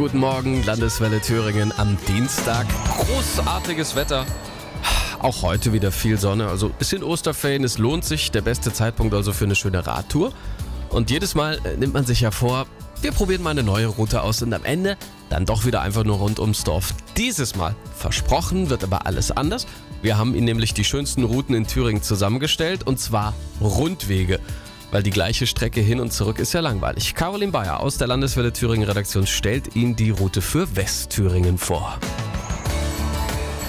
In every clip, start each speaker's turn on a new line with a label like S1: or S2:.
S1: guten Morgen, Landeswelle Thüringen am Dienstag. Großartiges Wetter. Auch heute wieder viel Sonne, also bisschen Osterferien, es lohnt sich. Der beste Zeitpunkt also für eine schöne Radtour. Und jedes Mal äh, nimmt man sich ja vor, wir probieren mal eine neue Route aus und am Ende dann doch wieder einfach nur rund ums Dorf. Dieses Mal, versprochen, wird aber alles anders. Wir haben Ihnen nämlich die schönsten Routen in Thüringen zusammengestellt und zwar Rundwege. Weil die gleiche Strecke hin und zurück ist ja langweilig. Caroline Bayer aus der Landeswelle Thüringen Redaktion stellt Ihnen die Route für Westthüringen vor.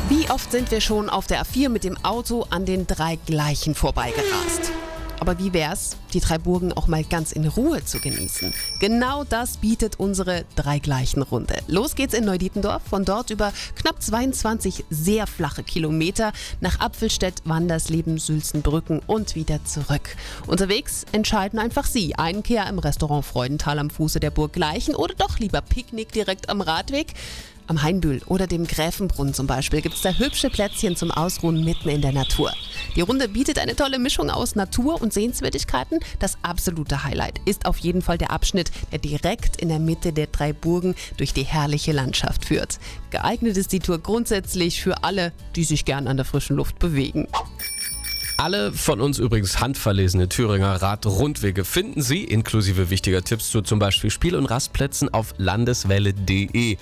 S2: Wie oft sind wir schon auf der A4 mit dem Auto an den drei Gleichen vorbeigerast? Aber wie wär's, die drei Burgen auch mal ganz in Ruhe zu genießen? Genau das bietet unsere Drei-Gleichen-Runde. Los geht's in Neudietendorf, von dort über knapp 22 sehr flache Kilometer nach Apfelstedt, Wandersleben, Sülzenbrücken und wieder zurück. Unterwegs entscheiden einfach Sie. Einkehr im Restaurant Freudenthal am Fuße der Burg Gleichen oder doch lieber Picknick direkt am Radweg? Am Hainbühl oder dem Gräfenbrunn zum Beispiel gibt es da hübsche Plätzchen zum Ausruhen mitten in der Natur. Die Runde bietet eine tolle Mischung aus Natur und Sehenswürdigkeiten. Das absolute Highlight ist auf jeden Fall der Abschnitt, der direkt in der Mitte der drei Burgen durch die herrliche Landschaft führt. Geeignet ist die Tour grundsätzlich für alle, die sich gern an der frischen Luft bewegen.
S1: Alle von uns übrigens handverlesene Thüringer Radrundwege finden Sie, inklusive wichtiger Tipps zu zum Beispiel Spiel- und Rastplätzen, auf landeswelle.de.